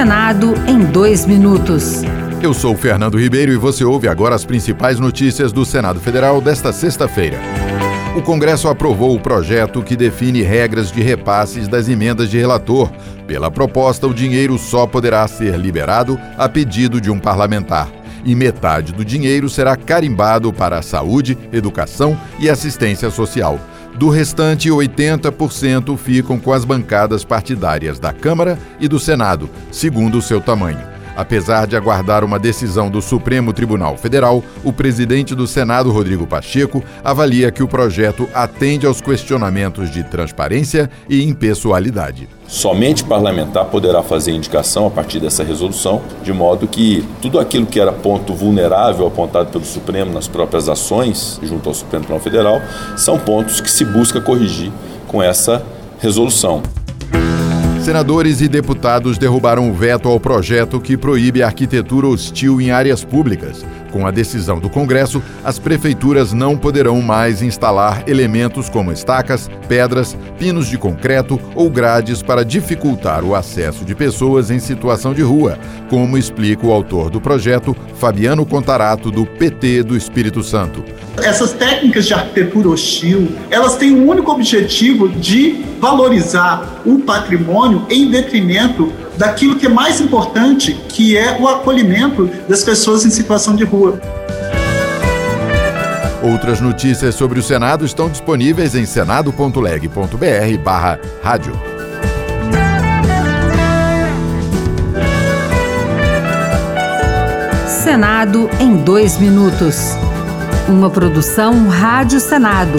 Senado em dois minutos. Eu sou Fernando Ribeiro e você ouve agora as principais notícias do Senado Federal desta sexta-feira. O Congresso aprovou o projeto que define regras de repasses das emendas de relator. Pela proposta, o dinheiro só poderá ser liberado a pedido de um parlamentar. E metade do dinheiro será carimbado para a saúde, educação e assistência social. Do restante, 80% ficam com as bancadas partidárias da Câmara e do Senado, segundo o seu tamanho. Apesar de aguardar uma decisão do Supremo Tribunal Federal, o presidente do Senado, Rodrigo Pacheco, avalia que o projeto atende aos questionamentos de transparência e impessoalidade. Somente parlamentar poderá fazer indicação a partir dessa resolução, de modo que tudo aquilo que era ponto vulnerável apontado pelo Supremo nas próprias ações junto ao Supremo Tribunal Federal são pontos que se busca corrigir com essa resolução. Senadores e deputados derrubaram o veto ao projeto que proíbe a arquitetura hostil em áreas públicas. Com a decisão do Congresso, as prefeituras não poderão mais instalar elementos como estacas, pedras, pinos de concreto ou grades para dificultar o acesso de pessoas em situação de rua, como explica o autor do projeto, Fabiano Contarato, do PT do Espírito Santo. Essas técnicas de arquitetura hostil, elas têm o um único objetivo de valorizar o patrimônio em detrimento daquilo que é mais importante, que é o acolhimento das pessoas em situação de rua. Outras notícias sobre o Senado estão disponíveis em senado.leg.br barra rádio. Senado em dois minutos. Uma produção Rádio Senado.